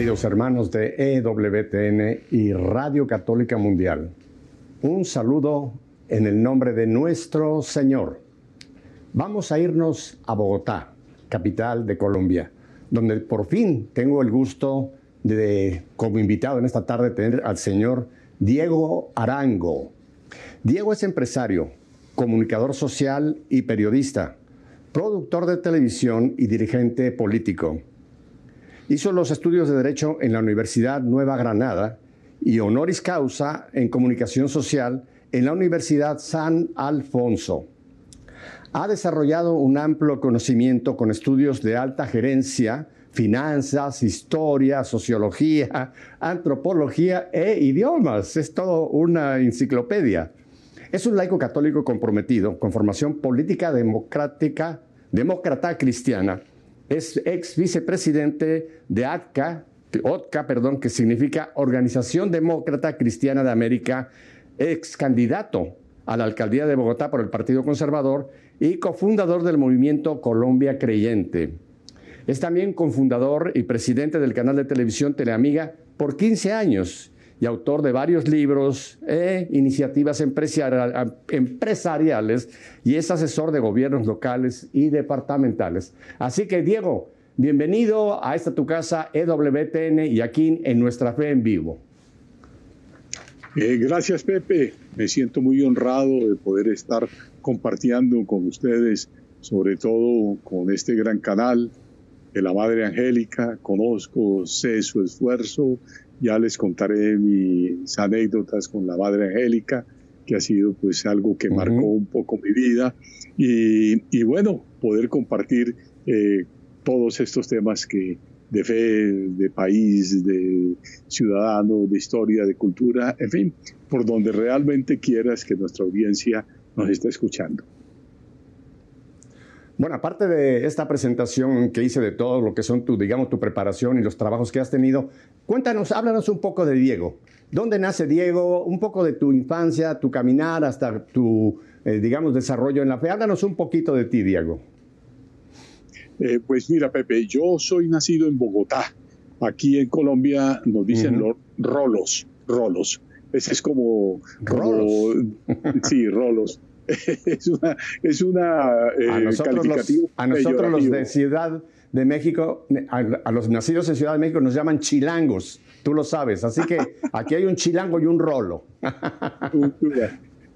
queridos hermanos de EWTN y Radio Católica Mundial? Un saludo en el nombre de nuestro Señor. Vamos a irnos a Bogotá, capital de Colombia, donde por fin tengo el gusto de, como invitado en esta tarde, tener al señor Diego Arango. Diego es empresario, comunicador social y periodista, productor de televisión y dirigente político. Hizo los estudios de Derecho en la Universidad Nueva Granada y honoris causa en Comunicación Social en la Universidad San Alfonso. Ha desarrollado un amplio conocimiento con estudios de alta gerencia, finanzas, historia, sociología, antropología e idiomas. Es todo una enciclopedia. Es un laico católico comprometido con formación política democrática, demócrata cristiana es ex vicepresidente de ATCA, OTCA, perdón, que significa Organización Demócrata Cristiana de América, ex candidato a la alcaldía de Bogotá por el Partido Conservador y cofundador del movimiento Colombia Creyente. Es también cofundador y presidente del canal de televisión Teleamiga por 15 años y autor de varios libros e iniciativas empresariales y es asesor de gobiernos locales y departamentales. Así que Diego, bienvenido a esta tu casa EWTN y aquí en Nuestra Fe en Vivo. Eh, gracias Pepe, me siento muy honrado de poder estar compartiendo con ustedes, sobre todo con este gran canal de la Madre Angélica, conozco, sé su esfuerzo, ya les contaré mis anécdotas con la Madre Angélica, que ha sido pues algo que marcó un poco mi vida. Y, bueno, poder compartir eh, todos estos temas que de fe, de país, de ciudadano, de historia, de cultura, en fin, por donde realmente quieras que nuestra audiencia nos esté escuchando. Bueno, aparte de esta presentación que hice de todo lo que son tu, digamos, tu preparación y los trabajos que has tenido, cuéntanos, háblanos un poco de Diego. ¿Dónde nace Diego? Un poco de tu infancia, tu caminar hasta tu, eh, digamos, desarrollo en la fe. Háblanos un poquito de ti, Diego. Eh, pues mira, Pepe, yo soy nacido en Bogotá. Aquí en Colombia nos dicen los rolos, rolos. Ese es como, ¿Rolos? sí, rolos. es una, es una eh, a nosotros, los, a nosotros los de Ciudad de México, a, los nacidos en Ciudad de México nos llaman chilangos, tú lo sabes, así que aquí hay un chilango y un rolo.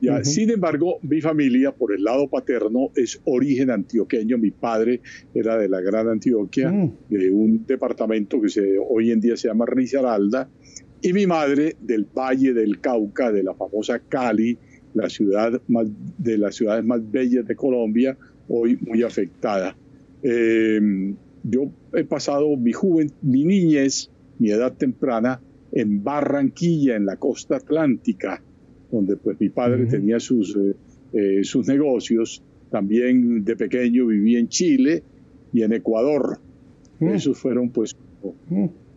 Ya, Sin embargo, mi familia, por el lado paterno, es origen antioqueño. Mi padre era de la Gran Antioquia, mm. de un departamento que se, hoy en día se llama Risaralda, y mi madre del Valle del Cauca, de la famosa Cali, la ciudad más, de las ciudades más bellas de Colombia, hoy muy afectada. Em, yo he pasado mi juventud, mi niñez, mi edad temprana en Barranquilla, en la costa atlántica, donde pues mi padre tenía sus, eh, eh, sus negocios. También de pequeño viví en Chile y en Ecuador. Mm. Esos fueron pues.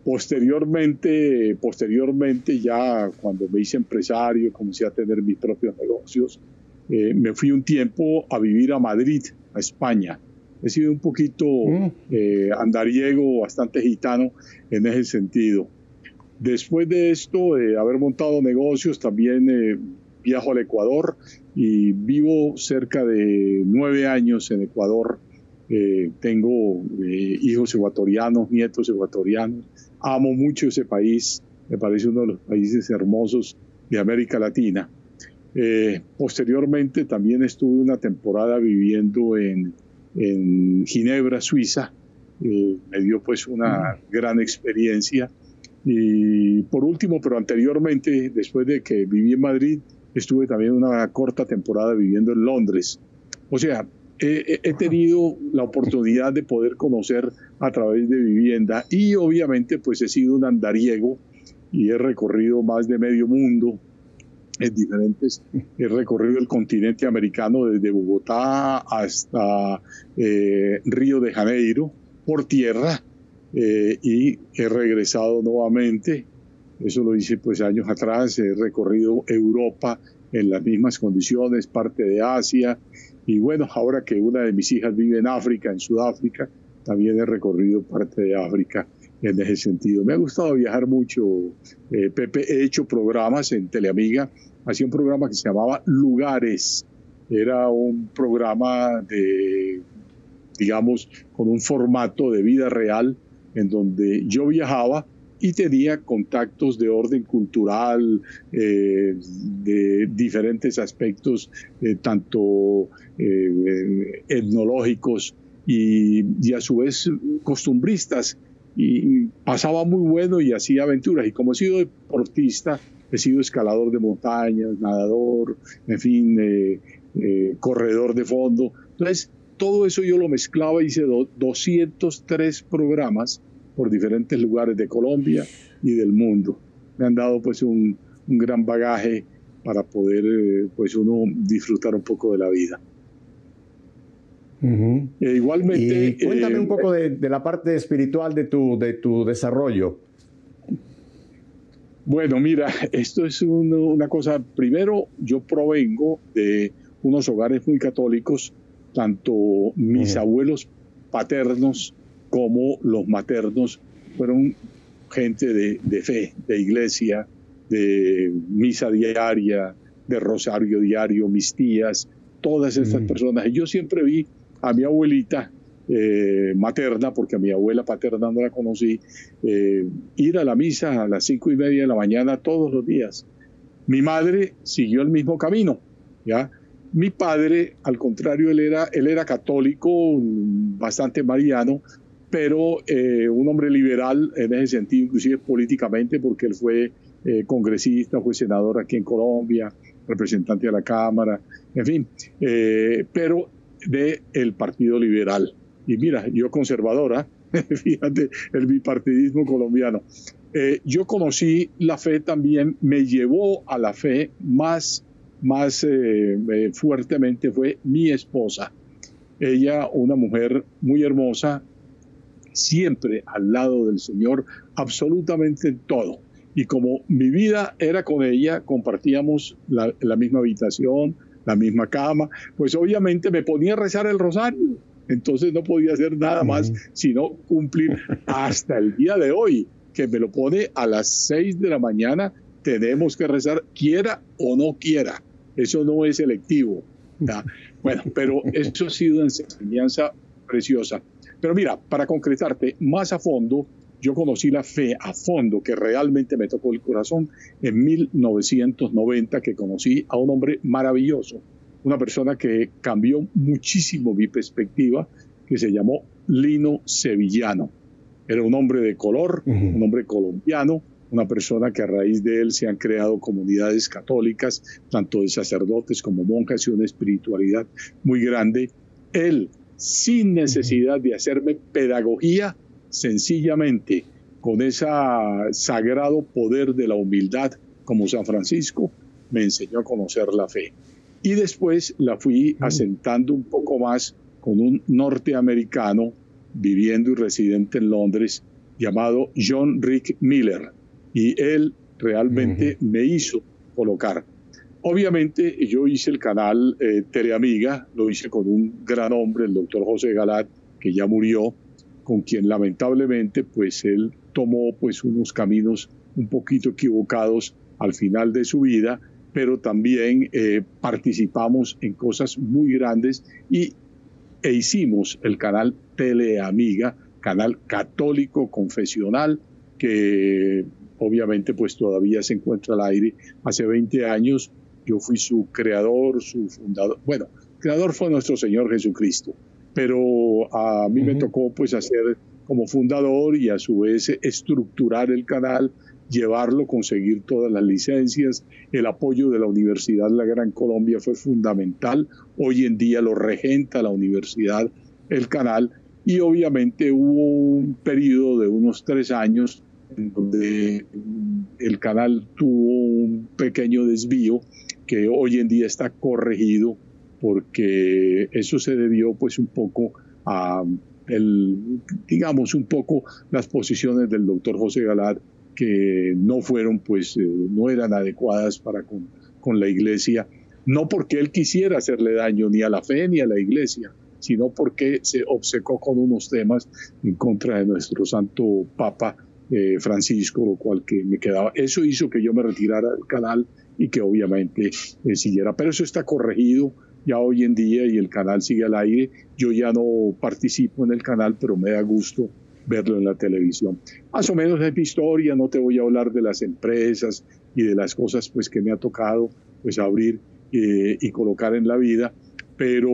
Posteriormente, posteriormente ya cuando me hice empresario, comencé a tener mis propios negocios, eh, me fui un tiempo a vivir a Madrid, a España. He sido un poquito mm. eh, andariego, bastante gitano en ese sentido. Después de esto, de haber montado negocios, también eh, viajo al Ecuador y vivo cerca de nueve años en Ecuador. tengo hijos ecuatorianos, nietos ecuatorianos Amo mucho ese país, me parece uno de los países hermosos de América Latina. Eh, posteriormente también estuve una temporada viviendo en, Ginebra, Suiza. Eh, me dio pues una mm. gran experiencia. Y por último, pero anteriormente, después de que viví en Madrid, estuve también una corta temporada viviendo en Londres. O sea, he, tenido la oportunidad de poder conocer a través de vivienda y obviamente pues he sido un andariego y he recorrido más de medio mundo en diferentes, he recorrido el continente americano desde Bogotá hasta eh, Río de Janeiro por tierra eh, y he regresado nuevamente, eso lo hice pues años atrás, he recorrido Europa en las mismas condiciones, parte de Asia, y bueno, ahora que una de mis hijas vive en África, en Sudáfrica, también he recorrido parte de África. en ese sentido. Me ha gustado viajar mucho, eh, Pepe. He hecho programas en Teleamiga. Hacía un programa que se llamaba Lugares. Era un programa de, digamos, con un formato de vida real en donde yo viajaba y tenía contactos de orden cultural, eh, de diferentes aspectos, eh, tanto etnológicos y, a su vez costumbristas y pasaba muy bueno y hacía aventuras. Y como he sido deportista, he sido escalador de montañas, nadador, en fin, eh, eh, corredor de fondo. Entonces, todo eso yo lo mezclaba, hice 203 programas por diferentes lugares de Colombia y del mundo. Me han dado pues un, un gran bagaje para poder eh, pues uno disfrutar un poco de la vida. Eh, igualmente. cuéntame un eh, poco de, la parte espiritual de tu, de tu desarrollo. Bueno, mira, esto es una cosa. Primero, yo provengo de unos hogares muy católicos, tanto mis abuelos paternos como los maternos fueron gente de, fe, de iglesia, de misa diaria, de rosario diario, mis tías, todas estas personas. Y yo siempre vi a mi abuelita eh, materna, porque a mi abuela paterna no la conocí, eh, ir a la misa a las cinco y media de la mañana todos los días. Mi madre siguió el mismo camino, ¿ya? Mi padre, al contrario, él era, él era católico, bastante mariano, pero eh, un hombre liberal en ese sentido, inclusive políticamente, porque él fue congresista, fue senador aquí en Colombia, representante de la Cámara, en fin, pero del el Partido Liberal. Y mira, yo conservadora, fíjate, el bipartidismo colombiano. Eh, yo conocí la fe también, me llevó a la fe más, más eh, eh, fuertemente fue mi esposa. Ella, una mujer muy hermosa, siempre al lado del Señor, absolutamente todo. Y como mi vida era con ella, compartíamos la, la misma habitación, la misma cama, pues obviamente me ponía a rezar el rosario. Entonces no podía hacer nada más sino cumplir hasta el día de hoy, que me lo pone a las 6 de la mañana, tenemos que rezar, quiera o no quiera. Eso no es selectivo. Bueno, pero eso ha sido una enseñanza preciosa. Pero mira, para concretarte más a fondo, yo conocí la fe a fondo, que realmente me tocó el corazón, en 1990, que conocí a un hombre maravilloso, una persona que cambió muchísimo mi perspectiva, que se llamó Lino Sevillano. Era un hombre de color, un hombre colombiano, una persona que a raíz de él se han creado comunidades católicas, tanto de sacerdotes como monjas y una espiritualidad muy grande. Él, sin necesidad de hacerme pedagogía, sencillamente con ese sagrado poder de la humildad como San Francisco, me enseñó a conocer la fe. Y después la fui asentando un poco más con un norteamericano viviendo y residente en Londres llamado John Rick Miller. Y él realmente me hizo colocar. Obviamente yo hice el canal eh, Teleamiga, lo hice con un gran hombre, el doctor José Galat, que ya murió, con quien lamentablemente pues él tomó pues unos caminos un poquito equivocados al final de su vida, pero también eh, participamos en cosas muy grandes y, e hicimos el canal Teleamiga, canal católico confesional que obviamente pues todavía se encuentra al aire. Hace 20 años yo fui su creador, su fundador. Bueno, creador fue nuestro Señor Jesucristo pero a mí me tocó pues hacer como fundador y a su vez estructurar el canal, llevarlo, conseguir todas las licencias. El apoyo de la Universidad de la Gran Colombia fue fundamental. Hoy en día lo regenta la universidad, el canal, y obviamente hubo un periodo de unos tres años en donde el canal tuvo un pequeño desvío que hoy en día está corregido porque eso se debió pues un poco a el, digamos un poco las posiciones del doctor José Galar que no fueron pues eh, no eran adecuadas para con, con, la iglesia no porque él quisiera hacerle daño ni a la fe ni a la iglesia sino porque se obcecó con unos temas en contra de nuestro santo Papa eh, Francisco, lo cual que me quedaba. Eso hizo que yo me retirara del canal y que obviamente eh, siguiera. Pero eso está corregido ya hoy en día y el canal sigue al aire. Yo ya no participo en el canal, pero me da gusto verlo en la televisión. Más o menos es mi historia, no te voy a hablar de las empresas y de las cosas pues que me ha tocado pues abrir eh, y colocar en la vida, pero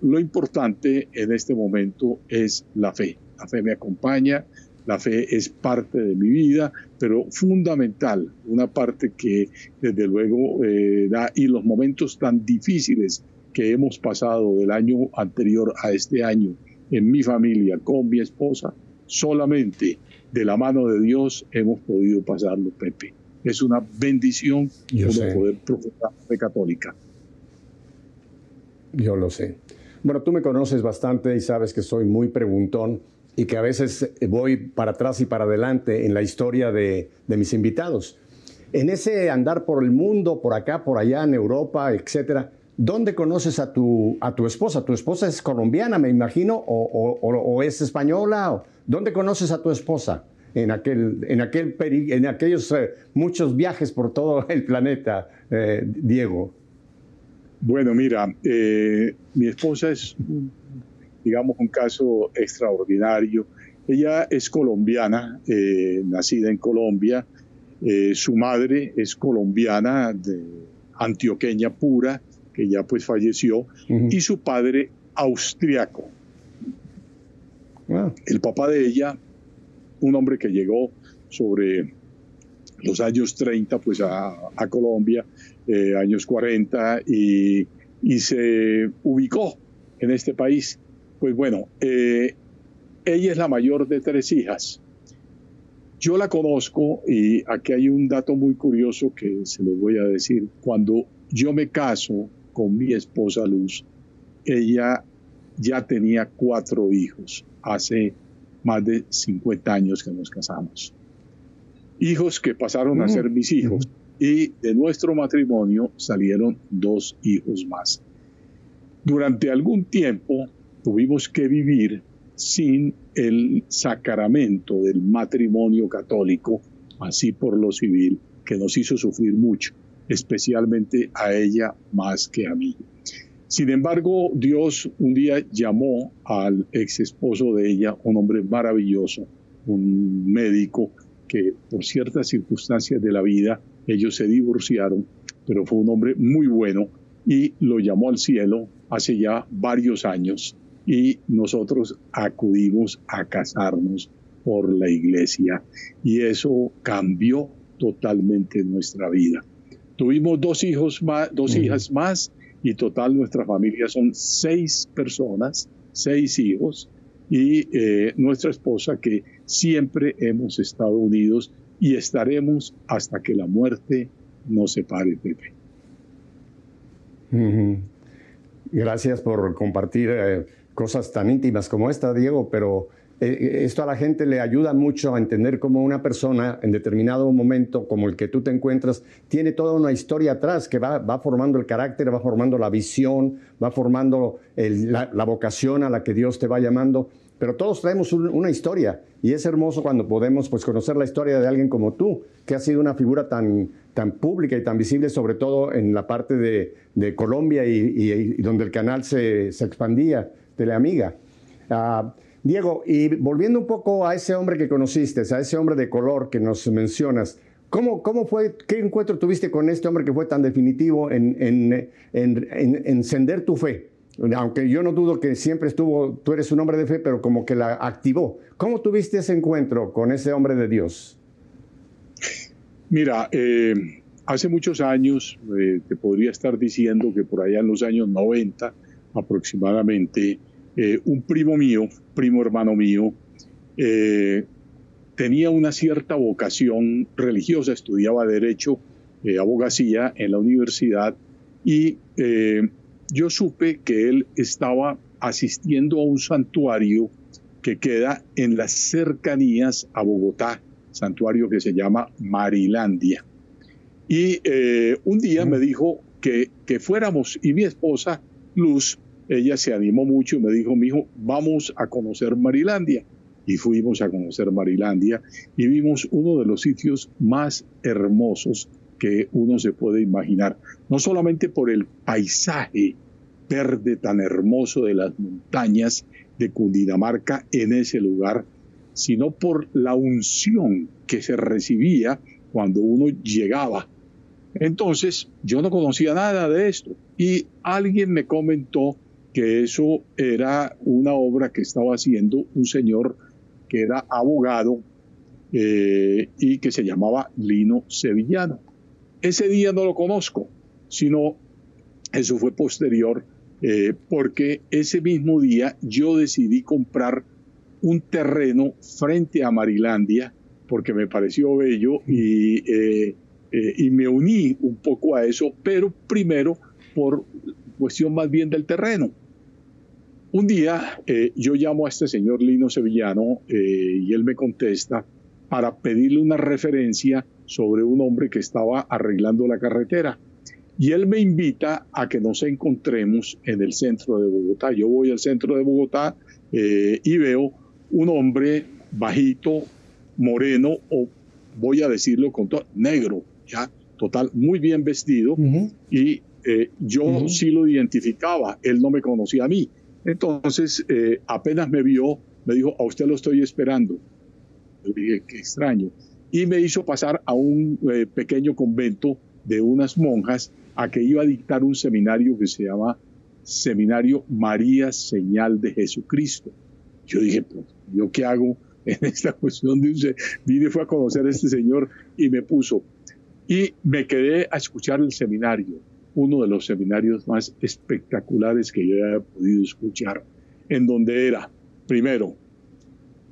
lo importante en este momento es la fe. La fe me acompaña, la fe es parte de mi vida, pero fundamental, una parte que desde luego eh, da, y los momentos tan difíciles que hemos pasado del año anterior a este año en mi familia, con mi esposa, solamente de la mano de Dios hemos podido pasarlo, Pepe. Es una bendición poder profesar la fe católica. Yo lo sé. Bueno, tú me conoces bastante y sabes que soy muy preguntón y que a veces voy para atrás y para adelante en la historia de, de mis invitados. En ese andar por el mundo, por acá, por allá, en Europa, etcétera, ¿Dónde conoces a tu, a tu esposa? ¿Tu esposa es colombiana, me imagino, o, es española? ¿Dónde conoces a tu esposa? En, aquel, en, aquel en aquellos eh, muchos viajes por todo el planeta, eh, Diego. Bueno, mira, eh, mi esposa es, digamos, un caso extraordinario. Ella es colombiana, nacida en Colombia. su madre es colombiana, de, antioqueña pura que ya pues falleció, y su padre austriaco. Ah. El papá de ella, un hombre que llegó sobre los años 30 pues a, Colombia, eh, años 40, y, se ubicó en este país. Pues bueno, eh, ella es la mayor de tres hijas. Yo la conozco y aquí hay un dato muy curioso que se los voy a decir. Cuando yo me caso, con mi esposa Luz, ella ya tenía cuatro hijos hace más de 50 años que nos casamos. Hijos que pasaron a ser mis hijos y de nuestro matrimonio salieron dos hijos más. Durante algún tiempo tuvimos que vivir sin el sacramento del matrimonio católico, así por lo civil, que nos hizo sufrir mucho especialmente a ella más que a mí. Sin embargo, Dios un día llamó al ex esposo de ella, un hombre maravilloso, un médico que por ciertas circunstancias de la vida ellos se divorciaron, pero fue un hombre muy bueno y lo llamó al cielo hace ya varios años y nosotros acudimos a casarnos por la iglesia y eso cambió totalmente nuestra vida. Tuvimos dos hijos más, dos hijas más y total nuestra familia son seis personas, seis hijos y eh, nuestra esposa que siempre hemos estado unidos y estaremos hasta que la muerte nos separe, Pepe. Gracias por compartir eh, cosas tan íntimas como esta, Diego, pero eh, esto a la gente le ayuda mucho a entender cómo una persona en determinado momento como el que tú te encuentras tiene toda una historia atrás que va, formando el carácter, va formando la visión, va formando la, vocación a la que Dios te va llamando. Pero todos traemos una historia y es hermoso cuando podemos pues, conocer la historia de alguien como tú, que ha sido una figura tan, tan pública y tan visible, sobre todo en la parte de, Colombia y, donde el canal se, expandía, Teleamiga. Uh, Diego, y volviendo un poco a ese hombre que conociste, a ese hombre de color que nos mencionas, ¿cómo, cómo fue, qué encuentro tuviste con este hombre que fue tan definitivo en, encender tu fe? Aunque yo no dudo que siempre estuvo, tú eres un hombre de fe, pero como que la activó. ¿Cómo tuviste ese encuentro con ese hombre de Dios? Mira, eh, hace muchos años, eh, te podría estar diciendo que por allá en los años 90 aproximadamente, eh, un primo mío, primo hermano mío, eh, tenía una cierta vocación religiosa, estudiaba derecho, eh, abogacía en la universidad y yo supe que él estaba asistiendo a un santuario que queda en las cercanías a Bogotá, santuario que se llama Marilandia. Y un día me dijo que, que fuéramos y mi esposa, Luz, ella se animó mucho y me dijo, mi hijo, vamos a conocer Marilandia. Y fuimos a conocer Marilandia y vimos uno de los sitios más hermosos que uno se puede imaginar. No solamente por el paisaje verde tan hermoso de las montañas de Cundinamarca en ese lugar, sino por la unción que se recibía cuando uno llegaba. Entonces, yo no conocía nada de esto y alguien me comentó que eso era una obra que estaba haciendo un señor que era abogado eh, y que se llamaba Lino Sevillano. Ese día no lo conozco, sino eso fue posterior, eh, porque ese mismo día yo decidí comprar un terreno frente a Marilandia, porque me pareció bello y, eh, y me uní un poco a eso, pero primero por cuestión más bien del terreno. Un día eh, yo llamo a este señor Lino Sevillano eh, y él me contesta para pedirle una referencia sobre un hombre que estaba arreglando la carretera. Y él me invita a que nos encontremos en el centro de Bogotá. Yo voy al centro de Bogotá eh, y veo un hombre bajito, moreno, o voy a decirlo con todo, negro, ya, total, muy bien vestido. Y yo sí lo identificaba, él no me conocía a mí. Entonces, eh, apenas me vio, me dijo, a usted lo estoy esperando. Yo dije, qué extraño. Y me hizo pasar a un eh, pequeño convento de unas monjas a que iba a dictar un seminario que se llama Seminario María Señal de Jesucristo. Yo dije, pues, ¿yo qué hago en esta cuestión de un... Vine, fue a conocer a este señor y me puso. Y me quedé a escuchar el seminario uno de los seminarios más espectaculares que yo haya podido escuchar, en donde era, primero,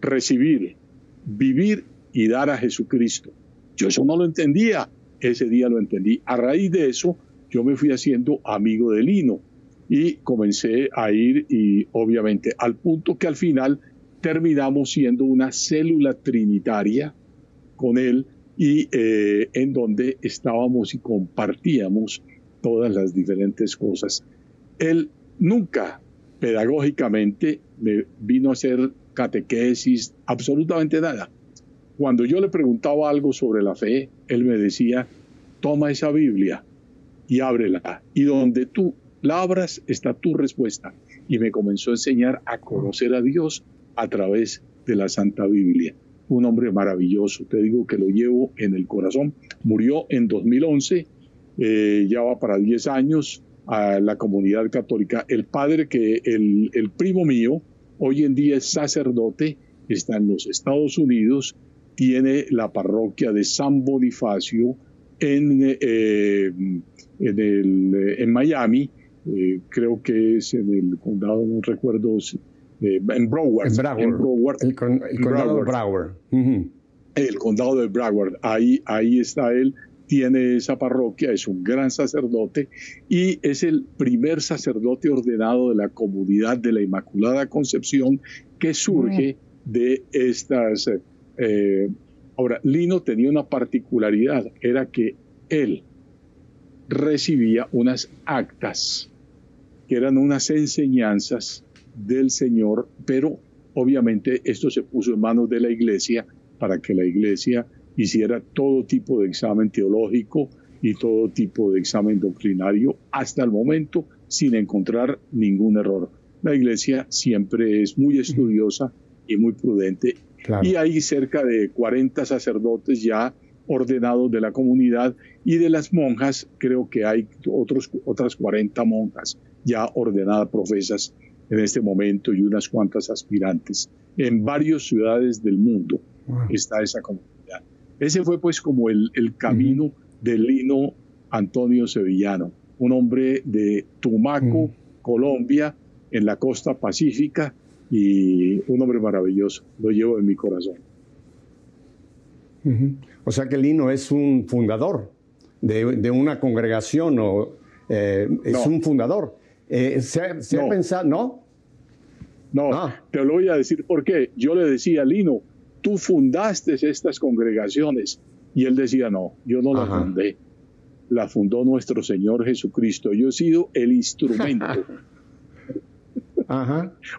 recibir, vivir y dar a Jesucristo. Yo eso no lo entendía, ese día lo entendí. A raíz de eso, yo me fui haciendo amigo de Lino y comencé a ir y obviamente al punto que al final terminamos siendo una célula trinitaria con él y eh, en donde estábamos y compartíamos todas las diferentes cosas. Él nunca pedagógicamente me vino a hacer catequesis, absolutamente nada. Cuando yo le preguntaba algo sobre la fe, él me decía, toma esa Biblia y ábrela. Y donde tú la abras está tu respuesta. Y me comenzó a enseñar a conocer a Dios a través de la Santa Biblia. Un hombre maravilloso, te digo que lo llevo en el corazón. Murió en 2011 eh, ya va para 10 años a la comunidad católica. El padre que el, el, primo mío hoy en día es sacerdote, está en los Estados Unidos, tiene la parroquia de San Bonifacio en, eh, en, el, en Miami, eh, creo que es en el condado, no recuerdo, en Broward. En Broward. el, condado de Broward. El condado de Broward, ahí, ahí está él tiene esa parroquia, es un gran sacerdote y es el primer sacerdote ordenado de la comunidad de la Inmaculada Concepción que surge de estas... Eh, ahora, Lino tenía una particularidad, era que él recibía unas actas, que eran unas enseñanzas del Señor, pero obviamente esto se puso en manos de la iglesia para que la iglesia hiciera todo tipo de examen teológico y todo tipo de examen doctrinario hasta el momento sin encontrar ningún error. La iglesia siempre es muy estudiosa y muy prudente. Y hay cerca de 40 sacerdotes ya ordenados de la comunidad y de las monjas creo que hay otros, otras 40 monjas ya ordenadas profesas en este momento y unas cuantas aspirantes. En varias ciudades del mundo está esa comunidad. Ese fue pues como el, camino del Lino Antonio Sevillano, un hombre de Tumaco, Colombia, en la costa pacífica y un hombre maravilloso, lo llevo en mi corazón. O sea que Lino es un fundador de, una congregación o eh, es un fundador. Eh, ¿Se, ha pensado, no? No, ah. te lo voy a decir por qué. Yo le decía a Lino, tú fundaste estas congregaciones. Y él decía, no, yo no las fundé, la fundó nuestro Señor Jesucristo. Yo he sido el instrumento.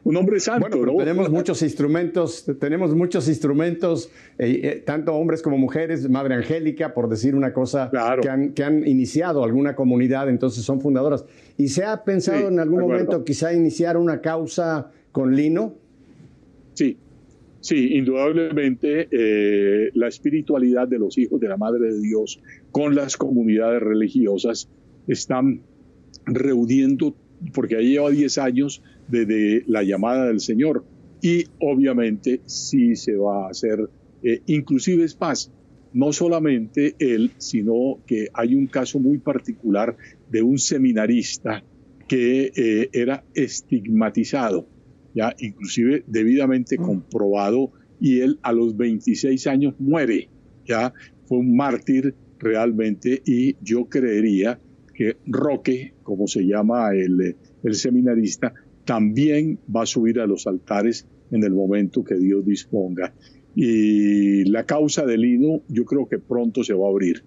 Un hombre santo. Bueno, tenemos muchos instrumentos, tenemos muchos instrumentos, eh, eh, tanto hombres como mujeres, Madre Angélica, por decir una cosa, que, han, iniciado alguna comunidad, entonces son fundadoras. ¿Y se ha pensado en algún momento quizá iniciar una causa con Lino? Sí, Sí, indudablemente eh, la espiritualidad de los hijos de la Madre de Dios con las comunidades religiosas están reuniendo, porque ahí lleva 10 años desde la llamada del Señor, y obviamente sí se va a hacer, eh, inclusive es más, no solamente él, sino que hay un caso muy particular de un seminarista que eh, era estigmatizado ya inclusive debidamente mm. comprobado, y él a los 26 años muere, ya fue un mártir realmente, y yo creería que Roque, como se llama el, el seminarista, también va a subir a los altares en el momento que Dios disponga. Y la causa del hino yo creo que pronto se va a abrir.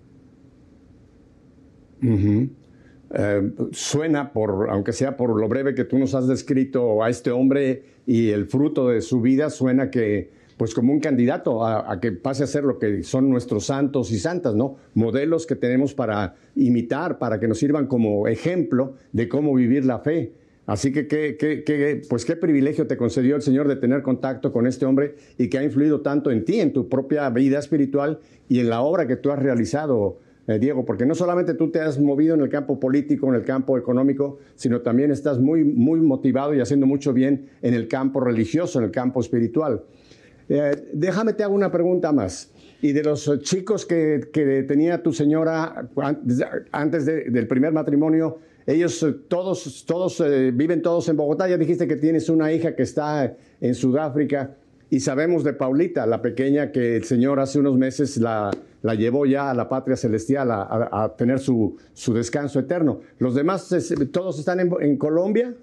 Eh, suena, por, aunque sea por lo breve que tú nos has descrito a este hombre y el fruto de su vida, suena que, pues como un candidato a, que pase a ser lo que son nuestros santos y santas, ¿no? Modelos que tenemos para imitar, para que nos sirvan como ejemplo de cómo vivir la fe. Así que, qué, pues qué privilegio te concedió el Señor de tener contacto con este hombre y que ha influido tanto en ti, en tu propia vida espiritual y en la obra que tú has realizado eh, Diego, porque no solamente tú te has movido en el campo político, en el campo económico, sino también estás muy, muy motivado y haciendo mucho bien en el campo religioso, en el campo espiritual. Eh, déjame te hago una pregunta más. Y de los chicos que, tenía tu señora antes del primer matrimonio, ellos eh, todos, todos viven todos en Bogotá. Ya dijiste que tienes una hija que está en Sudáfrica. Y sabemos de Paulita, la pequeña que el Señor hace unos meses la, la llevó ya a la patria celestial a, tener su, su, descanso eterno. ¿Los demás todos están en, Colombia?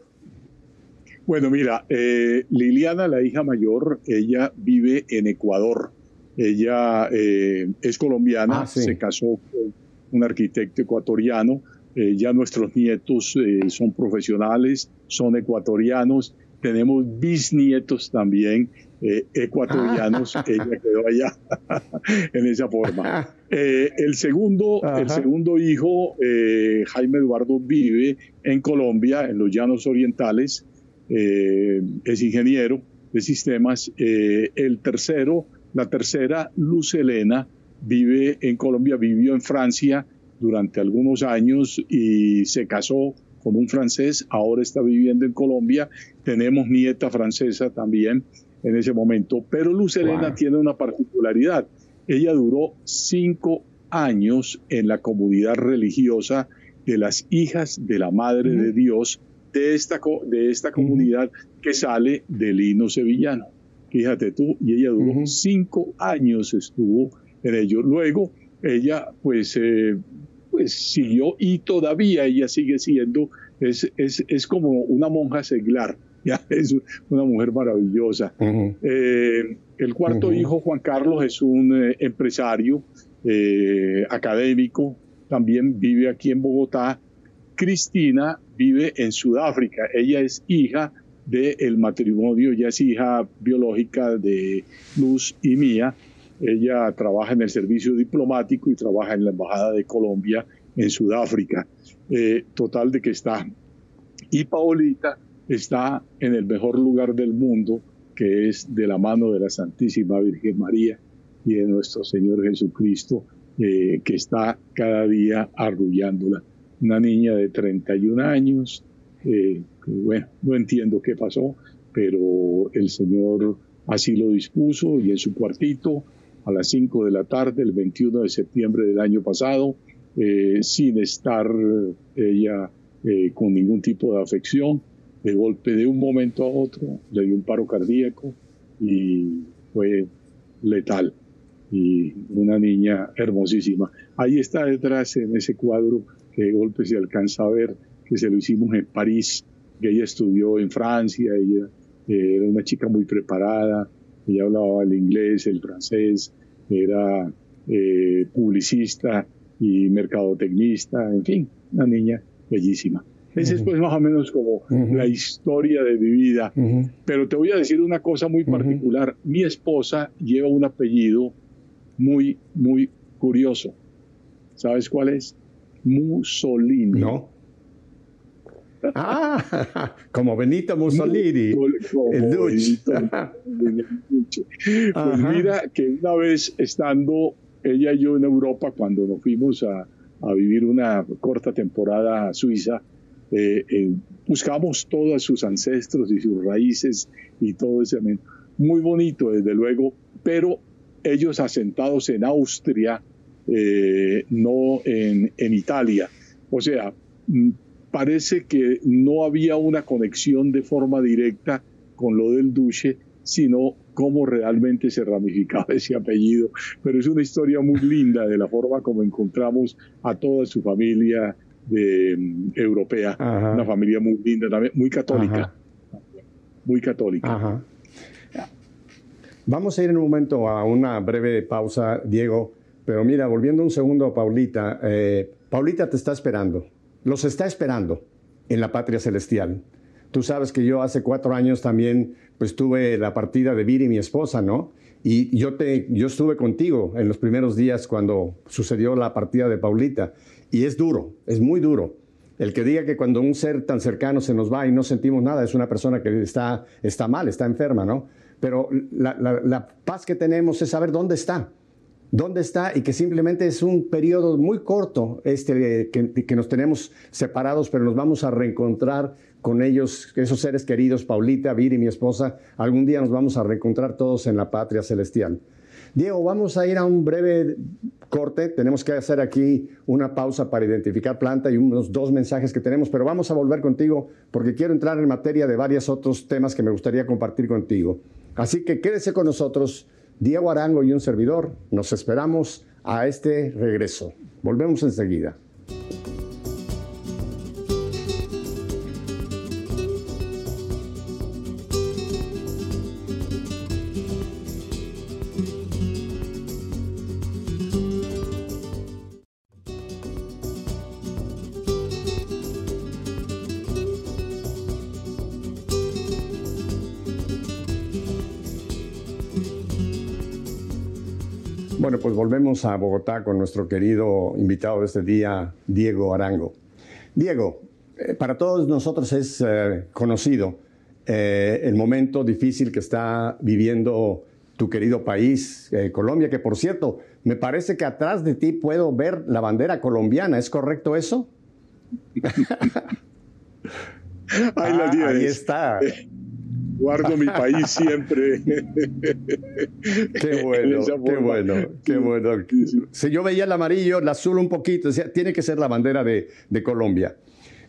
Bueno, mira, eh, Liliana, la hija mayor, ella vive en Ecuador. Ella eh, es colombiana, ah, se casó con un arquitecto ecuatoriano. Eh, ya nuestros nietos son profesionales, son ecuatorianos. Tenemos bisnietos también eh, ecuatorianos, ella quedó allá en esa forma. Eh, el, segundo, el segundo hijo, eh, Jaime Eduardo, vive en Colombia, en los llanos orientales, es ingeniero de sistemas. el tercero, la tercera, Luz Elena, vive en Colombia, vivió en Francia durante algunos años y se casó con un francés, ahora está viviendo en Colombia. Tenemos nieta francesa también en ese momento. Pero Luz Elena tiene una particularidad. Ella duró cinco años en la comunidad religiosa de las hijas de la Madre de Dios de esta, de esta comunidad que sale del hino sevillano. Fíjate tú, y ella duró cinco años, estuvo en ello. Luego, ella pues, eh, pues siguió y todavía ella sigue siendo, es, es, es como una monja seglar ya es una mujer maravillosa. Eh, el cuarto hijo, Juan Carlos, es un eh, empresario eh, académico, también vive aquí en Bogotá. Cristina vive en Sudáfrica, ella es hija del matrimonio, ella es hija biológica de Luz y mía. Ella trabaja en el servicio diplomático y trabaja en la Embajada de Colombia en Sudáfrica. total de que está. Y Paolita está en el mejor lugar del mundo, que es de la mano de la Santísima Virgen María y de nuestro Señor Jesucristo, eh, que está cada día arrullándola. Una niña de 31 años, eh, bueno, no entiendo qué pasó, pero el Señor así lo dispuso y en su cuartito a las 5 de la tarde, el 21 de septiembre del año pasado, eh, sin estar ella con ningún tipo de afección, de golpe de un momento a otro le dio un paro cardíaco y fue letal. Y una niña hermosísima. Ahí está detrás en ese cuadro que de golpe se alcanza a ver que se lo hicimos en París, que ella estudió en Francia, ella eh, era una chica muy preparada, ella hablaba el inglés, el francés, era eh, publicista y mercadotecnista, en fin, una niña bellísima. Esa es pues más o menos como la historia de mi vida. Pero te voy a decir una cosa muy particular. Mi esposa lleva un apellido muy, muy curioso. ¿Sabes cuál es? Mussolini. No. Ah, como Benito Mussolini. el Pues mira que una vez estando ella y yo en Europa, cuando nos fuimos a, a vivir una corta temporada a Suiza, eh, eh, buscamos todos sus ancestros y sus raíces y todo ese. Muy bonito, desde luego, pero ellos asentados en Austria, eh, no en, en, Italia. O sea, mm, parece que no había una conexión de forma directa con lo del Duce, sino cómo realmente se ramificaba ese apellido. Pero es una historia muy linda de la forma como encontramos a toda su familia de, mm, europea, una familia muy linda también, muy católica. Muy católica. Vamos a ir en un momento a una breve pausa, Diego. Pero mira, volviendo un segundo a Paulita, eh, Paulita te está esperando, los está esperando en la patria celestial. Tú sabes que yo hace cuatro años también pues tuve la partida de Viri, mi esposa, ¿no? Y yo, te, yo estuve contigo en los primeros días cuando sucedió la partida de Paulita. Y es duro, es muy duro. El que diga que cuando un ser tan cercano se nos va y no sentimos nada es una persona que está, está mal, está enferma, ¿no? Pero la, la paz que tenemos es saber dónde está dónde está y que simplemente es un periodo muy corto este, que, nos tenemos separados, pero nos vamos a reencontrar con ellos, esos seres queridos, Paulita, Viri, mi esposa, algún día nos vamos a reencontrar todos en la patria celestial. Diego, vamos a ir a un breve corte. Tenemos que hacer aquí una pausa para identificar planta y unos dos mensajes que tenemos, pero vamos a volver contigo porque quiero entrar en materia de varios otros temas que me gustaría compartir contigo. Así que quédese con nosotros. Diego Arango y un servidor, nos esperamos a este regreso. Volvemos enseguida. Pues volvemos a Bogotá con nuestro querido invitado de este día, Diego Arango. Diego, eh, para todos nosotros es eh, conocido eh, el momento difícil que está viviendo tu querido país, Colombia, que por cierto, me parece que atrás de ti puedo ver la bandera colombiana, ¿es correcto eso? ahí, ah, ahí está guardo mi país siempre. qué bueno, qué bueno, qué bueno. Si yo veía el amarillo, el azul un poquito, decía, tiene que ser la bandera de, Colombia.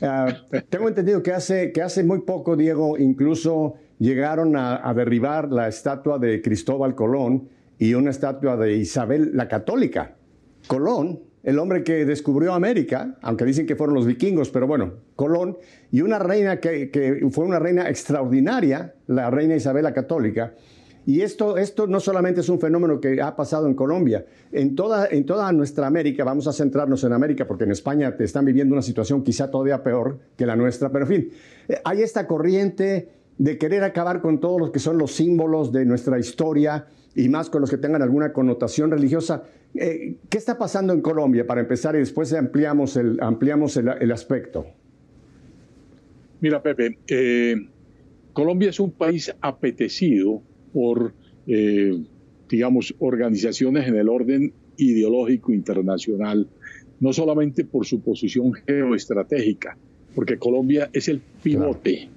Ah, tengo entendido que hace, que hace muy poco, Diego, incluso llegaron a, a, derribar la estatua de Cristóbal Colón y una estatua de Isabel la Católica. Colón el hombre que descubrió América, aunque dicen que fueron los vikingos, pero bueno, Colón, y una reina que, fue una reina extraordinaria, la reina Isabel la Católica. Y esto, esto no solamente es un fenómeno que ha pasado en Colombia, en toda, en toda nuestra América, vamos a centrarnos en América porque en España te están viviendo una situación quizá todavía peor que la nuestra, pero en fin, eh, hay esta corriente de querer acabar con todos los que son los símbolos de nuestra historia y más con los que tengan alguna connotación religiosa. Eh, ¿Qué está pasando en Colombia para empezar y después ampliamos el, ampliamos el, aspecto? Mira, Pepe, eh, Colombia es un país apetecido por, eh, digamos, organizaciones en el orden ideológico internacional, no solamente por su posición geoestratégica, porque Colombia es el pivote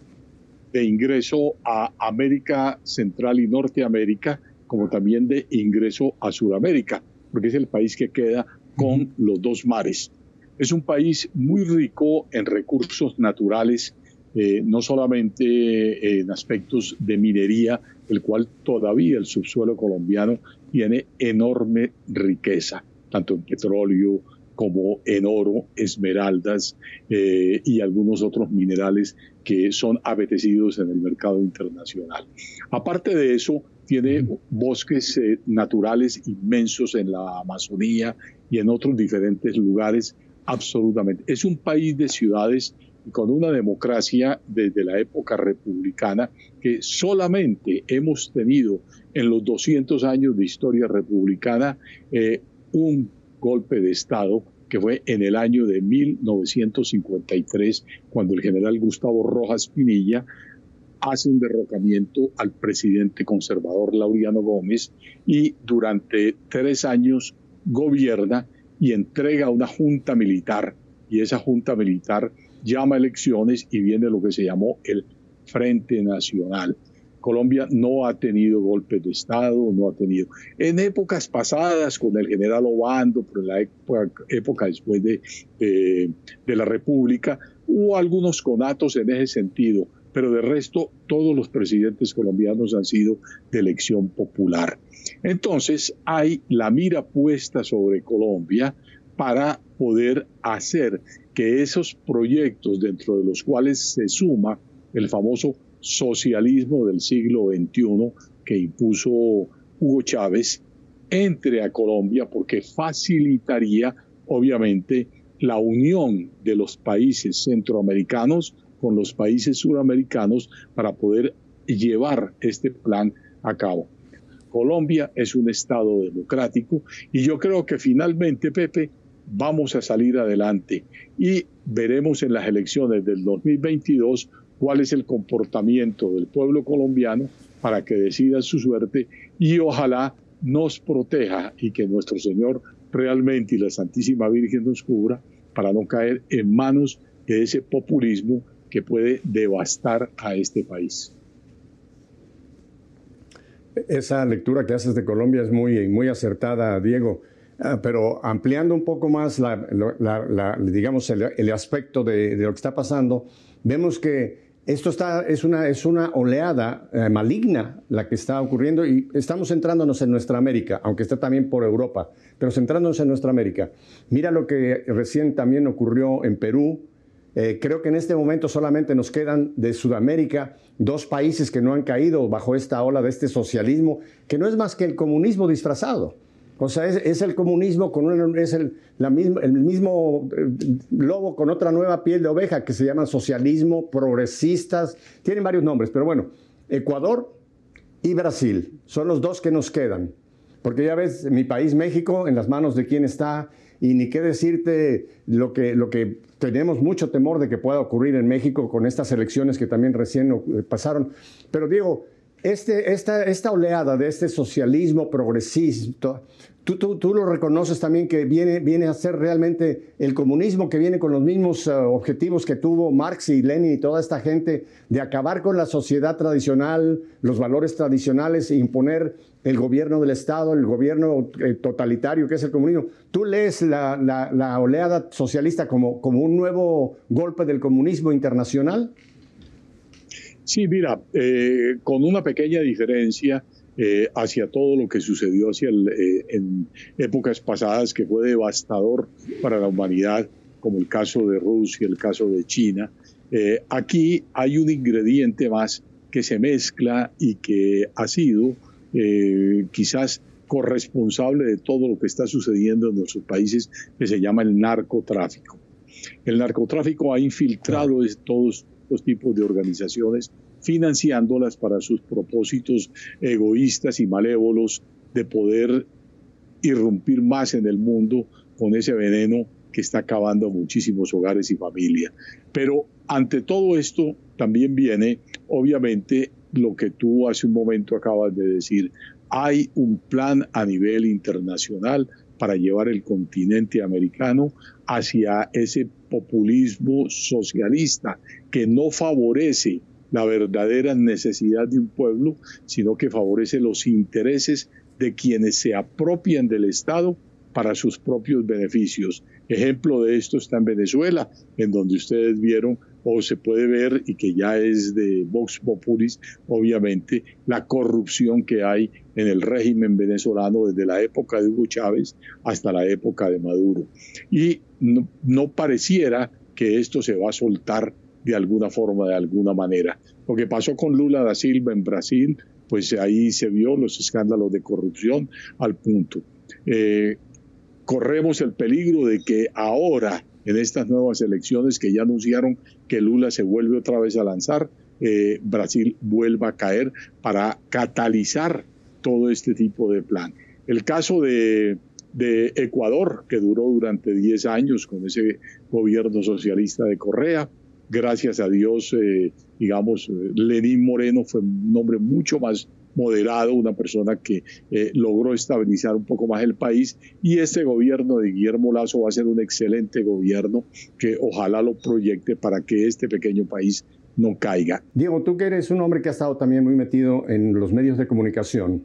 de ingreso a América Central y Norteamérica, como también de ingreso a Sudamérica porque es el país que queda con los dos mares. Es un país muy rico en recursos naturales, eh, no solamente en aspectos de minería, el cual todavía el subsuelo colombiano tiene enorme riqueza, tanto en petróleo como en oro, esmeraldas eh, y algunos otros minerales que son apetecidos en el mercado internacional. Aparte de eso, tiene bosques eh, naturales inmensos en la Amazonía y en otros diferentes lugares, absolutamente. Es un país de ciudades y con una democracia desde la época republicana que solamente hemos tenido en los 200 años de historia republicana eh, un golpe de Estado que fue en el año de 1953, cuando el general Gustavo Rojas Pinilla hace un derrocamiento al presidente conservador Laureano Gómez y durante tres años gobierna y entrega una junta militar y esa junta militar llama elecciones y viene lo que se llamó el Frente Nacional. Colombia no ha tenido golpes de Estado, no ha tenido. En épocas pasadas, con el general Obando, por la época, después de, de la República, hubo algunos conatos en ese sentido, pero de resto todos los presidentes colombianos han sido de elección popular. Entonces hay la mira puesta sobre Colombia para poder hacer que esos proyectos dentro de los cuales se suma el famoso socialismo del siglo XXI que impuso Hugo Chávez entre a Colombia porque facilitaría obviamente la unión de los países centroamericanos con los países suramericanos para poder llevar este plan a cabo. Colombia es un Estado democrático y yo creo que finalmente, Pepe, vamos a salir adelante y veremos en las elecciones del 2022 cuál es el comportamiento del pueblo colombiano para que decida su suerte y ojalá nos proteja y que nuestro Señor realmente y la Santísima Virgen nos cubra para no caer en manos de ese populismo que puede devastar a este país. Esa lectura que haces de Colombia es muy, muy acertada, Diego. Ah, pero ampliando un poco más, la, digamos, el, aspecto de, lo que está pasando, vemos que esto está, es, una, es una oleada eh, maligna la que está ocurriendo y estamos centrándonos en nuestra América, aunque está también por Europa, pero centrándonos en nuestra América. Mira lo que recién también ocurrió en Perú, eh, creo que en este momento solamente nos quedan de Sudamérica dos países que no han caído bajo esta ola de este socialismo, que no es más que el comunismo disfrazado. O sea, es, el comunismo con es el, mismo, el mismo eh, lobo con otra nueva piel de oveja que se llama socialismo, progresistas, tienen varios nombres, pero bueno, Ecuador y Brasil son los dos que nos quedan. Porque ya ves, mi país, México, en las manos de quién está, y ni qué decirte lo que, lo que tenemos mucho temor de que pueda ocurrir en México con estas elecciones que también recién eh, pasaron. Pero Diego, este, esta, esta oleada de este socialismo progresista, Tú, tú, lo reconoces también que viene, viene a ser realmente el comunismo que viene con los mismos eh, objetivos que tuvo Marx y Lenin y toda esta gente de acabar con la sociedad tradicional, los valores tradicionales e imponer el gobierno del Estado, el gobierno eh, totalitario que es el comunismo. ¿Tú lees la, oleada socialista como, como un nuevo golpe del comunismo internacional? Sí, mira, eh, con una pequeña diferencia eh, hacia todo lo que sucedió hacia eh, en épocas pasadas que fue devastador para la humanidad, como el caso de Rusia, el caso de China. Aquí hay un ingrediente más que se mezcla y que ha sido quizás corresponsable de todo lo que está sucediendo en nuestros países, que se llama el narcotráfico. El narcotráfico ha infiltrado todos los tipos de organizaciones financiándolas para sus propósitos egoístas y malévolos de poder irrumpir más en el mundo con ese veneno que está acabando muchísimos hogares y familias. Pero ante todo esto también viene, obviamente, lo que tú hace un momento acabas de decir. Hay un plan a nivel internacional para llevar el continente americano hacia ese populismo socialista que no favorece la verdadera necesidad de un pueblo, sino que favorece los intereses de quienes se apropian del Estado para sus propios beneficios. Ejemplo de esto está en Venezuela, en donde ustedes vieron o se puede ver y que ya es de Vox Populis, obviamente, la corrupción que hay en el régimen venezolano desde la época de Hugo Chávez hasta la época de Maduro. Y no, pareciera que esto se va a soltar de alguna forma, de alguna manera. Lo que pasó con Lula da Silva en Brasil, pues ahí se vio los escándalos de corrupción al punto. Eh, corremos el peligro de que ahora en estas nuevas elecciones que ya anunciaron que Lula se vuelve otra vez a lanzar, eh, Brasil vuelva a caer para catalizar todo este tipo de plan. El caso de, Ecuador, que duró durante 10 años con ese gobierno socialista de Correa, gracias a Dios, eh, digamos, Lenín Moreno fue un hombre mucho más moderado, una persona que eh, logró estabilizar un poco más el país y este gobierno de Guillermo Lazo va a ser un excelente gobierno que ojalá lo proyecte para que este pequeño país no caiga. Diego, tú que eres un hombre que ha estado también muy metido en los medios de comunicación,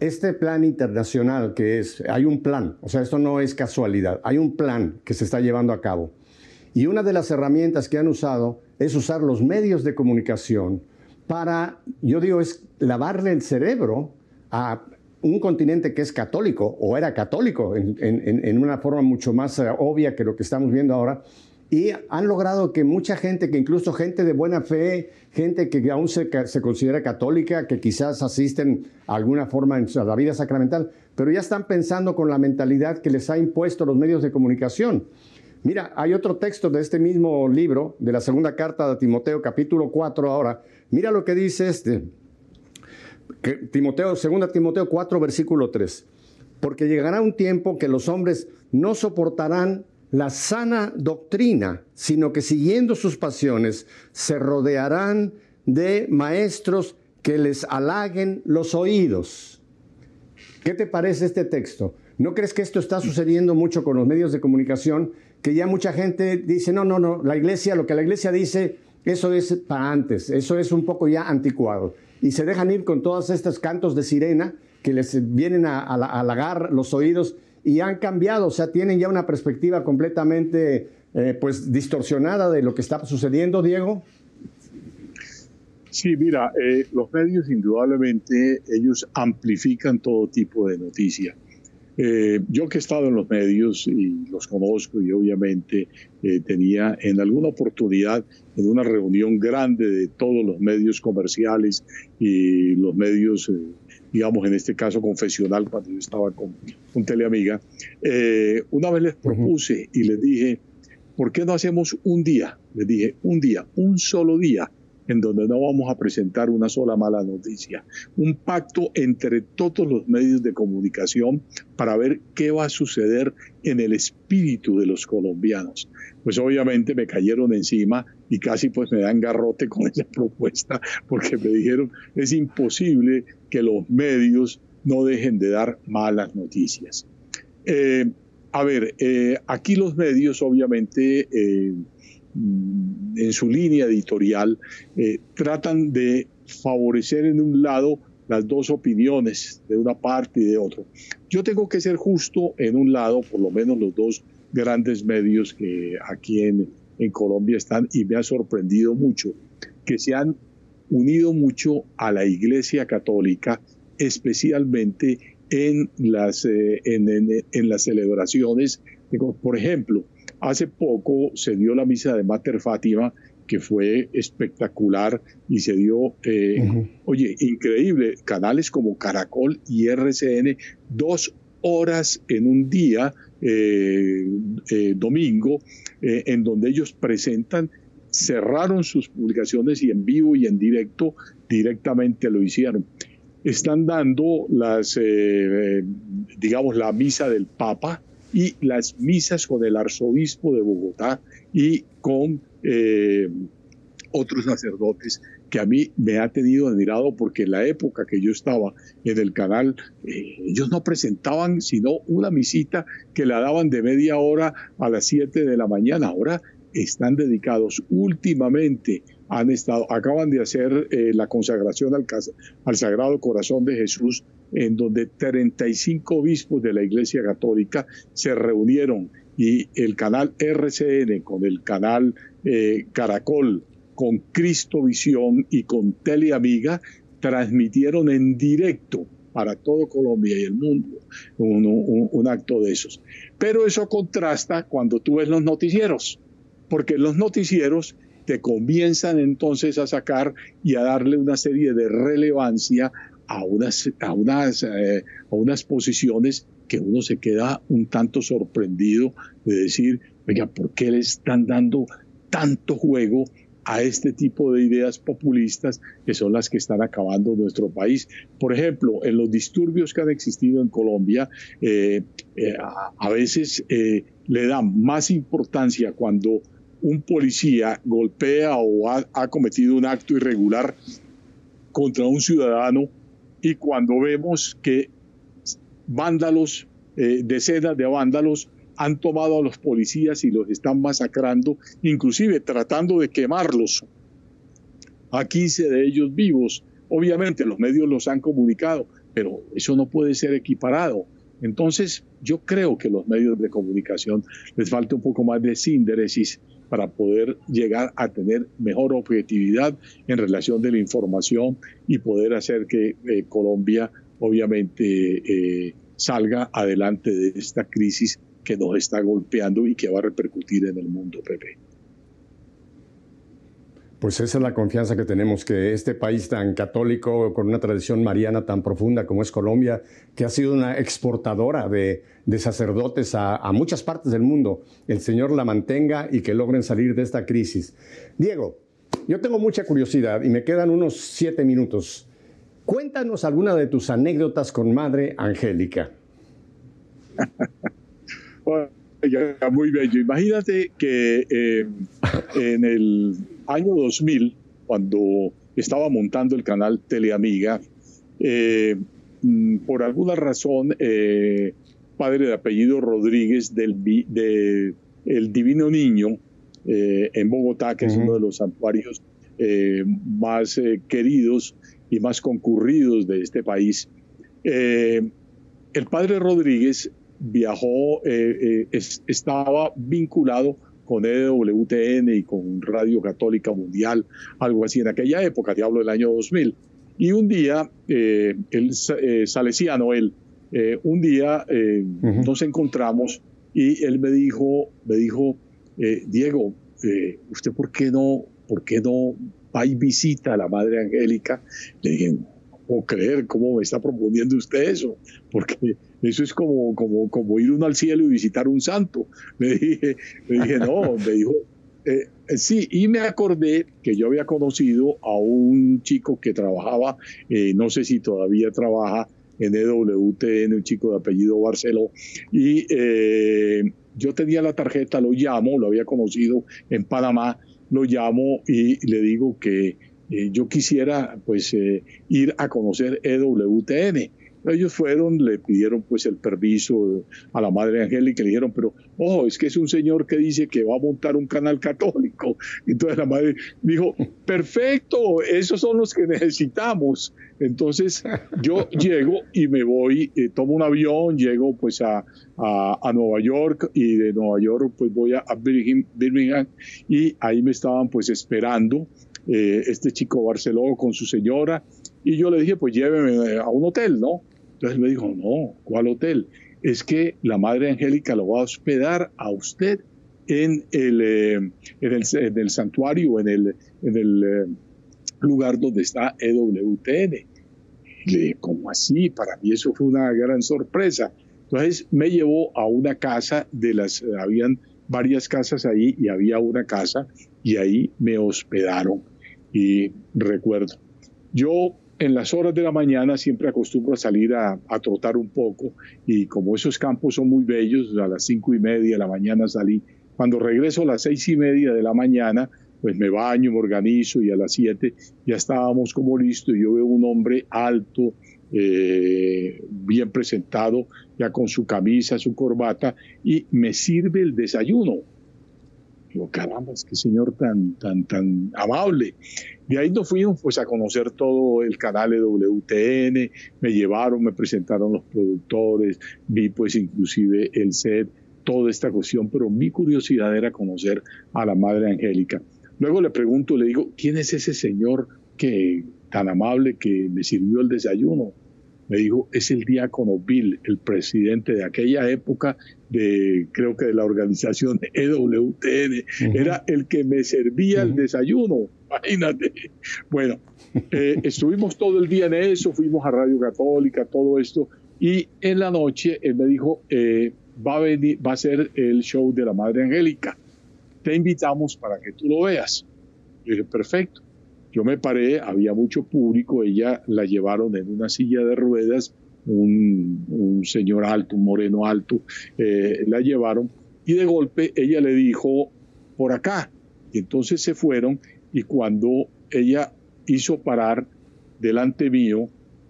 este plan internacional que es, hay un plan, o sea, esto no es casualidad, hay un plan que se está llevando a cabo. Y una de las herramientas que han usado es usar los medios de comunicación para, yo digo, es lavarle el cerebro a un continente que es católico, o era católico en, una forma mucho más eh, obvia que lo que estamos viendo ahora, y han logrado que mucha gente, que incluso gente de buena fe, gente que aún se, considera católica, que quizás asisten a alguna forma en la vida sacramental, pero ya están pensando con la mentalidad que les ha impuesto los medios de comunicación. Mira, hay otro texto de este mismo libro, de la segunda carta de Timoteo, capítulo 4 ahora. Mira lo que dice este. Timoteo, segunda Timoteo 4, versículo 3. Porque llegará un tiempo que los hombres no soportarán la sana doctrina, sino que siguiendo sus pasiones se rodearán de maestros que les halaguen los oídos. ¿Qué te parece este texto? ¿No crees que esto está sucediendo mucho con los medios de comunicación? Que ya mucha gente dice, no, no, no, la iglesia, lo que la iglesia dice, eso es para antes, eso es un poco ya anticuado. Y se dejan ir con todos estos cantos de sirena que les vienen a, halagar los oídos y han cambiado, o sea, tienen ya una perspectiva completamente eh, pues distorsionada de lo que está sucediendo, Diego. Sí, mira, eh, los medios indudablemente ellos amplifican todo tipo de noticia. Eh, yo que he estado en los medios y los conozco y obviamente tenía en alguna oportunidad en una reunión grande de todos los medios comerciales y los medios digamos, en este caso confesional, cuando yo estaba con, un Teleamiga, eh, una vez les propuse y les dije, ¿por qué no hacemos un día? Les dije, un día, un solo día, en donde no vamos a presentar una sola mala noticia. Un pacto entre todos los medios de comunicación para ver qué va a suceder en el espíritu de los colombianos. Pues obviamente me cayeron encima y casi pues me dan garrote con esa propuesta porque me dijeron es imposible que los medios no dejen de dar malas noticias. Eh, a ver, eh, aquí los medios obviamente eh, en su línea editorial tratan de favorecer en un lado las dos opiniones de una parte y de otro. Yo tengo que ser justo en un lado, por lo menos los dos grandes medios que aquí en, en Colombia están y me ha sorprendido mucho que se han unido mucho a la Iglesia Católica, especialmente en las, eh, en, las celebraciones. Por ejemplo, hace poco se dio la misa de Mater Fátima, que fue espectacular y se dio, eh, oye, increíble, canales como Caracol y RCN, dos horas en un día, eh, domingo, en donde ellos presentan cerraron sus publicaciones y en vivo y en directo directamente lo hicieron. Están dando las, eh, eh, digamos, la misa del Papa y las misas con el arzobispo de Bogotá y con eh, otros sacerdotes que a mí me ha tenido admirado porque en la época que yo estaba en el canal, ellos no presentaban sino una misita que la daban de media hora a las 7 de la mañana. Ahora están dedicados últimamente, han estado, acaban de hacer eh, la consagración al, al Sagrado Corazón de Jesús, en donde 35 obispos de la Iglesia Católica se reunieron y el canal RCN con el canal eh, Caracol, con Cristo Visión y con Teleamiga transmitieron en directo para todo Colombia y el mundo un, un acto de esos. Pero eso contrasta cuando tú ves los noticieros porque los noticieros te comienzan entonces a sacar y a darle una serie de relevancia a unas, a unas, eh, a unas posiciones que uno se queda un tanto sorprendido de decir, oiga, ¿por qué le están dando tanto juego a este tipo de ideas populistas que son las que están acabando nuestro país. Por ejemplo, en los disturbios que han existido en Colombia, eh, eh, a, veces le dan más importancia cuando un policía golpea o ha, cometido un acto irregular contra un ciudadano y cuando vemos que vándalos, decenas de vándalos, han tomado a los policías y los están masacrando, inclusive tratando de quemarlos a 15 de ellos vivos. Obviamente los medios los han comunicado, pero eso no puede ser equiparado. Entonces, yo creo que los medios de comunicación les falta un poco más de síntesis para poder llegar a tener mejor objetividad en relación de la información y poder hacer que eh, Colombia, obviamente, eh, salga adelante de esta crisis que nos está golpeando y que va a repercutir en el mundo, Pepe. Pues esa es la confianza que tenemos, que este país tan católico, con una tradición mariana tan profunda como es Colombia, que ha sido una exportadora de, sacerdotes a, muchas partes del mundo, el Señor la mantenga y que logren salir de esta crisis. Diego, yo tengo mucha curiosidad y me quedan unos siete minutos. Cuéntanos alguna de tus anécdotas con Madre Angélica. Muy bello. Imagínate que eh, en el año 2000, cuando estaba montando el canal Teleamiga, eh, mm, por alguna razón, eh, padre de apellido Rodríguez del de, el Divino Niño en Bogotá, que es uno de los santuarios más queridos y más concurridos de este país, el padre Rodríguez viajó, eh, eh, estaba vinculado con EWTN y con Radio Católica Mundial, algo así en aquella época, te hablo del año 2000. Y un día, eh, el salesiano, él, un día nos encontramos y él me dijo, me dijo, Diego, ¿usted por qué no, por qué no va y visita a la Madre Angélica? Le dije, no puedo creer cómo me está proponiendo usted eso, porque eso es como, como, como ir uno al cielo y visitar un santo. Me dije, me dije no, me dijo, eh, eh, sí, y me acordé que yo había conocido a un chico que trabajaba, eh, no sé si todavía trabaja en EWTN, un chico de apellido Barceló, y yo tenía la tarjeta, lo llamo, lo había conocido en Panamá, lo llamo y le digo que yo quisiera pues ir a conocer EWTN. Ellos fueron, le pidieron pues el permiso a la Madre Angélica y le dijeron, pero ojo, es que es un señor que dice que va a montar un canal católico. Entonces la Madre dijo, perfecto, esos son los que necesitamos. Entonces yo llego y me voy, eh, tomo un avión, llego pues a, a, Nueva York y de Nueva York pues voy a, Birmingham, y ahí me estaban pues esperando eh, este chico Barceló con su señora y yo le dije pues lléveme a un hotel, ¿no? Entonces me dijo, no, ¿cuál hotel? Es que la Madre Angélica lo va a hospedar a usted en el, eh, en el, santuario, en el, en el eh, lugar donde está EWTN. le dije, ¿cómo así? Para mí eso fue una gran sorpresa. Entonces me llevó a una casa de las, habían varias casas ahí y había una casa y ahí me hospedaron. Y recuerdo, yo en las horas de la mañana siempre acostumbro a salir a, trotar un poco y como esos campos son muy bellos, a las cinco y media de la mañana salí. Cuando regreso a las seis y media de la mañana, pues me baño, me organizo y a las siete ya estábamos como listos yo veo un hombre alto, eh, bien presentado, ya con su camisa, su corbata y me sirve el desayuno. Digo, caramba, es que señor tan, tan, tan amable. De ahí nos fuimos pues a conocer todo el canal de WTN, me llevaron, me presentaron los productores, vi pues inclusive el set, toda esta cuestión, pero mi curiosidad era conocer a la Madre Angélica. Luego le pregunto, le digo, ¿quién es ese señor que tan amable que me sirvió el desayuno? me dijo, es el diácono Bill, el presidente de aquella época de, creo que de la organización EWTN, era el que me servía el desayuno, imagínate. Bueno, eh, estuvimos todo el día en eso, fuimos a Radio Católica, todo esto, y en la noche él me dijo, eh, va a, ser el show de la Madre Angélica. Te invitamos para que tú lo veas. Yo dije, perfecto. Yo me paré, había mucho público, ella la llevaron en una silla de ruedas, un, señor alto, un moreno alto, eh, la llevaron y de golpe ella le dijo, por acá. Y entonces se fueron y cuando ella hizo parar delante mío,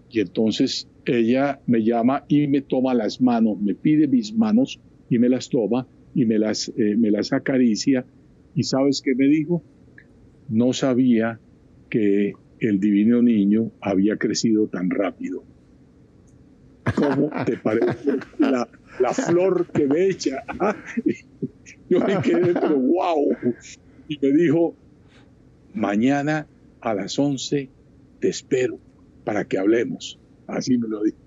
y entonces ella me llama y me toma las manos, me pide mis manos y me las toma y me las, eh, me las acaricia. ¿Y sabes qué me dijo? No sabía que el divino niño había crecido tan rápido. ¿Cómo te parece la, flor que me echa? Yo me quedé, pero wow. Y me dijo, mañana a las 11 te espero para que hablemos. Así me lo dijo.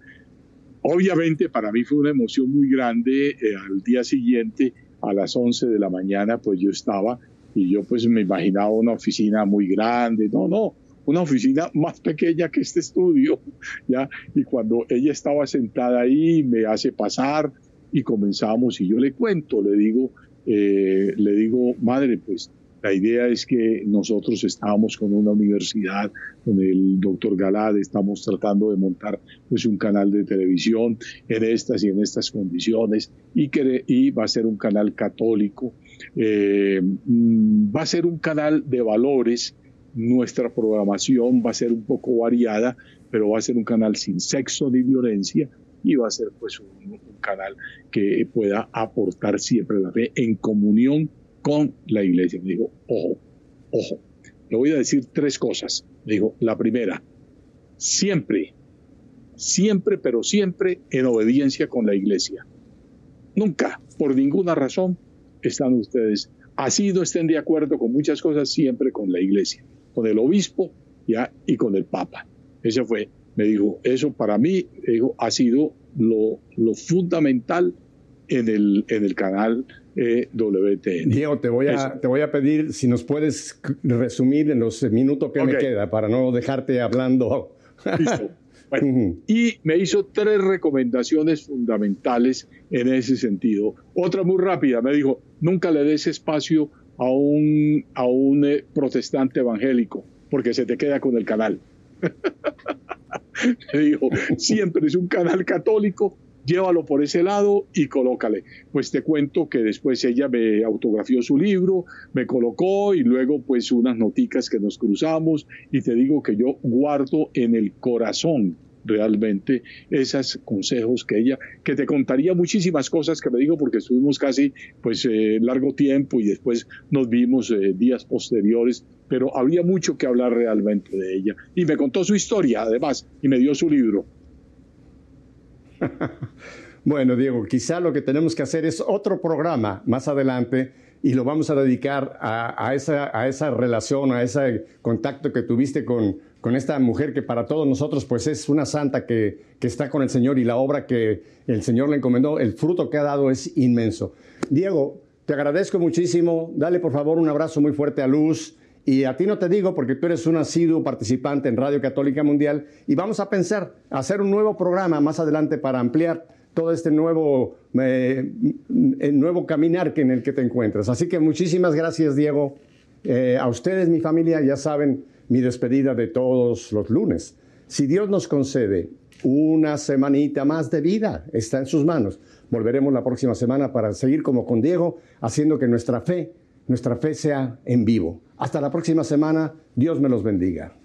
Obviamente para mí fue una emoción muy grande. Eh, al día siguiente, a las 11 de la mañana, pues yo estaba y yo pues me imaginaba una oficina muy grande. No, no, una oficina más pequeña que este estudio, ¿ya? Y cuando ella estaba sentada ahí, me hace pasar y comenzamos y yo le cuento, le digo, eh, le digo, madre, pues la idea es que nosotros estamos con una universidad, con el doctor Galad, estamos tratando de montar pues, un canal de televisión en estas y en estas condiciones y, que, y va a ser un canal católico, eh, mm, va a ser un canal de valores, nuestra programación va a ser un poco variada, pero va a ser un canal sin sexo ni violencia y va a ser pues un, un canal que pueda aportar siempre la fe en comunión con la iglesia. Me dijo, ojo, ojo, le voy a decir tres cosas. Me dijo, la primera, siempre, siempre, pero siempre en obediencia con la iglesia. Nunca, por ninguna razón, están ustedes, así no estén de acuerdo con muchas cosas, siempre con la iglesia, con el obispo ya y con el papa. Eso fue, me dijo, eso para mí dijo, ha sido lo, lo fundamental en el, en el canal eh. Diego, te voy, a, te voy a pedir si nos puedes resumir en los minutos que me queda para no dejarte hablando. Listo. y me hizo tres recomendaciones fundamentales en ese sentido. Otra muy rápida, me dijo, nunca le des espacio a un, a un eh, protestante evangélico, porque se te queda con el canal. me dijo, siempre es un canal católico llévalo por ese lado y colócale. Pues te cuento que después ella me autografió su libro, me colocó y luego pues unas noticas que nos cruzamos y te digo que yo guardo en el corazón realmente esos consejos que ella, que te contaría muchísimas cosas que me dijo porque estuvimos casi pues eh, largo tiempo y después nos vimos eh, días posteriores, pero había mucho que hablar realmente de ella. Y me contó su historia además y me dio su libro. bueno, Diego, quizá lo que tenemos que hacer es otro programa más adelante y lo vamos a dedicar a, esa, relación, a ese contacto que tuviste con, esta mujer que para todos nosotros pues es una santa que está con el Señor y la obra que el Señor le encomendó, el fruto que ha dado es inmenso. Diego, te agradezco muchísimo. Dale por favor un abrazo muy fuerte a Luz. Y a ti no te digo porque tú eres un asiduo participante en Radio Católica Mundial y vamos a pensar hacer un nuevo programa más adelante para ampliar todo este nuevo, eh, nuevo caminar en el que te encuentras. Así que muchísimas gracias, Diego. Eh, a ustedes, mi familia, ya saben mi despedida de todos los lunes. Si Dios nos concede una semanita más de vida, está en sus manos. Volveremos la próxima semana para seguir como con Diego, haciendo que nuestra fe nuestra fe sea en vivo. Hasta la próxima semana. Dios me los bendiga.